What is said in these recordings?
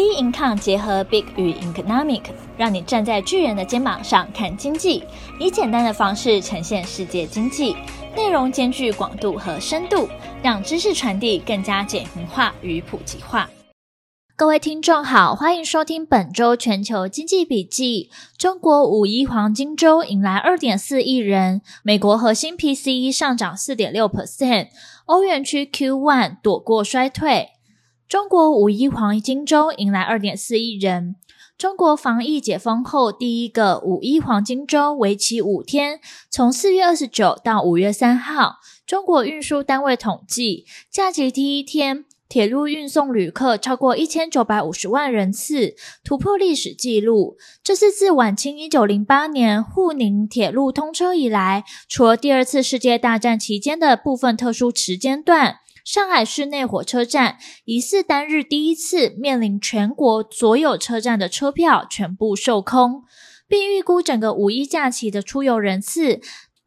B Income 结合 Big 与 Economic，让你站在巨人的肩膀上看经济，以简单的方式呈现世界经济，内容兼具广度和深度，让知识传递更加简明化与普及化。各位听众好，欢迎收听本周全球经济笔记。中国五一黄金周迎来二点四亿人，美国核心 PCE 上涨四点六 percent，欧元区 Q1 躲过衰退。中国五一黄金周迎来二点四亿人。中国防疫解封后第一个五一黄金周，为期五天，从四月二十九到五月三号。中国运输单位统计，假期第一天，铁路运送旅客超过一千九百五十万人次，突破历史纪录。这是自晚清一九零八年沪宁铁路通车以来，除了第二次世界大战期间的部分特殊时间段。上海市内火车站疑似单日第一次面临全国所有车站的车票全部售空，并预估整个五一假期的出游人次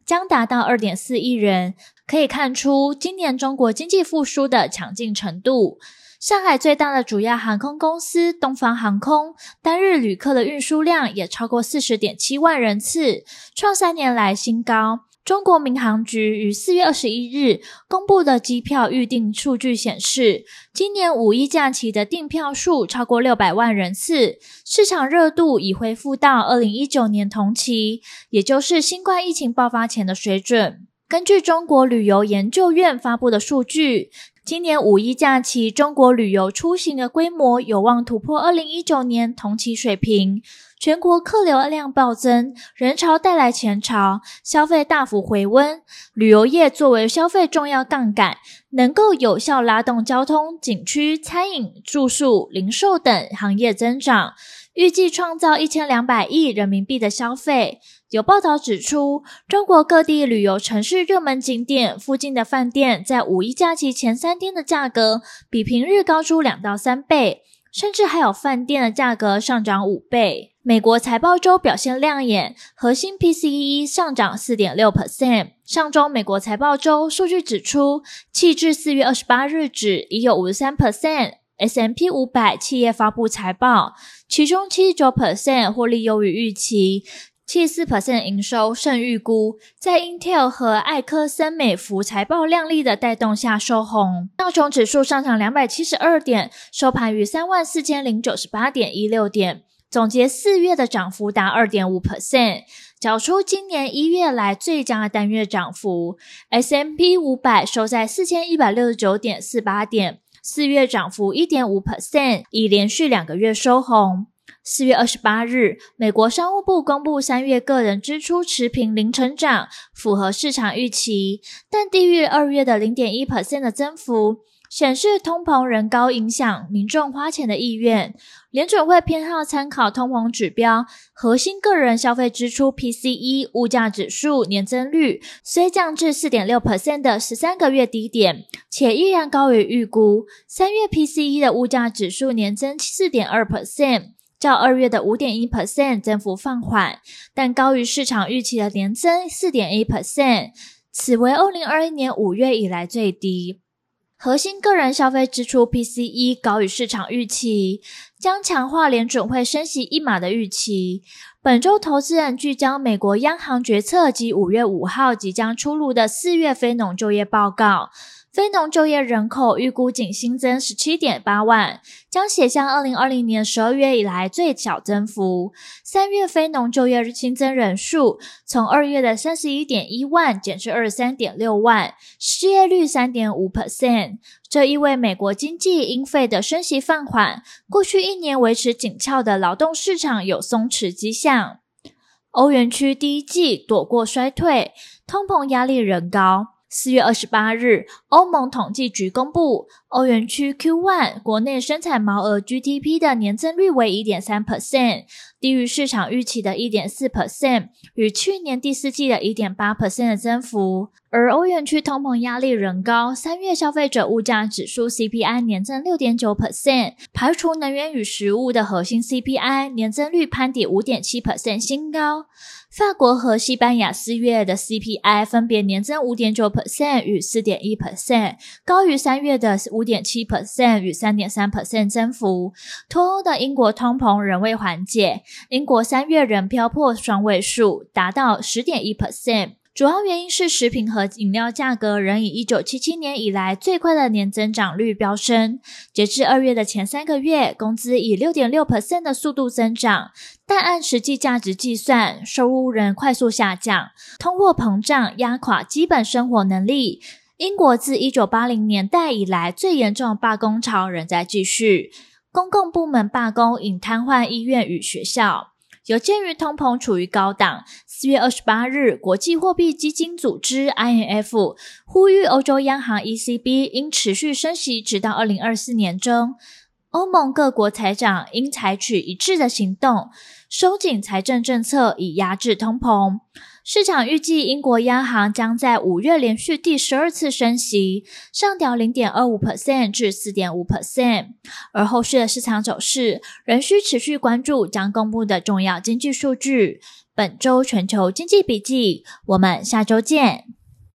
将达到二点四亿人，可以看出今年中国经济复苏的强劲程度。上海最大的主要航空公司东方航空单日旅客的运输量也超过四十点七万人次，创三年来新高。中国民航局于四月二十一日公布的机票预订数据显示，今年五一假期的订票数超过六百万人次，市场热度已恢复到二零一九年同期，也就是新冠疫情爆发前的水准。根据中国旅游研究院发布的数据，今年五一假期中国旅游出行的规模有望突破二零一九年同期水平。全国客流量暴增，人潮带来钱潮，消费大幅回温。旅游业作为消费重要杠杆，能够有效拉动交通、景区、餐饮、住宿、零售等行业增长，预计创造一千两百亿人民币的消费。有报道指出，中国各地旅游城市热门景点附近的饭店，在五一假期前三天的价格，比平日高出两到三倍，甚至还有饭店的价格上涨五倍。美国财报周表现亮眼，核心 PCE 上涨四点六 percent。上周美国财报周数据指出，截至四月二十八日止，已有五十三 percent S M P 五百企业发布财报，其中七十九 percent 获利优于预期，七十四 percent 营收胜预估。在 Intel 和艾科森美孚财报亮丽的带动下收红，道琼指数上涨两百七十二点，收盘于三万四千零九十八点一六点。总结四月的涨幅达二点五 percent，缴出今年一月来最佳的单月涨幅。S M P 五百收在四千一百六十九点四八点，四月涨幅一点五 percent，已连续两个月收红。四月二十八日，美国商务部公布三月个人支出持平零成长，符合市场预期，但低于二月的零点一 percent 的增幅。显示通膨仍高，影响民众花钱的意愿。联准会偏好参考通膨指标，核心个人消费支出 （PCE） 物价指数年增率虽降至四点六 percent 的十三个月低点，且依然高于预估。三月 PCE 的物价指数年增四点二 percent，较二月的五点一 percent 增幅放缓，但高于市场预期的年增四点一 percent，此为二零二一年五月以来最低。核心个人消费支出 PCE 高于市场预期，将强化联准会升息一码的预期。本周投资人聚焦美国央行决策及五月五号即将出炉的四月非农就业报告。非农就业人口预估仅新增十七点八万，将写下二零二零年十二月以来最小增幅。三月非农就业新增人数从二月的三十一点一万减至二十三点六万，失业率三点五 percent。这意味美国经济因费的升息放缓，过去一年维持紧俏的劳动市场有松弛迹象。欧元区第一季躲过衰退，通膨压力仍高。四月二十八日，欧盟统计局公布，欧元区 Q1 国内生产毛额 GDP 的年增率为一点三 percent，低于市场预期的一点四 percent，与去年第四季的一点八 percent 的增幅。而欧元区通膨压力仍高，三月消费者物价指数 CPI 年增六点九 percent，排除能源与食物的核心 CPI 年增率攀抵五点七 percent 新高。法国和西班牙四月的 CPI 分别年增五点九 percent 与四点一 percent，高于三月的五点七 percent 与三点三 percent 增幅。脱欧的英国通膨仍未缓解，英国三月仍飙破双位数，达到十点一 percent。主要原因是食品和饮料价格仍以一九七七年以来最快的年增长率飙升。截至二月的前三个月，工资以六点六 percent 的速度增长，但按实际价值计算，收入仍快速下降。通货膨胀压垮基本生活能力。英国自一九八零年代以来最严重的罢工潮仍在继续，公共部门罢工引瘫痪医院与学校。有鉴于通膨处于高档，四月二十八日，国际货币基金组织 （IMF） 呼吁欧洲央行 （ECB） 应持续升息，直到二零二四年中。欧盟各国财长应采取一致的行动，收紧财政政策，以压制通膨。市场预计，英国央行将在五月连续第十二次升息，上调零点二五 percent 至四点五 percent。而后续的市场走势仍需持续关注将公布的重要经济数据。本周全球经济笔记，我们下周见。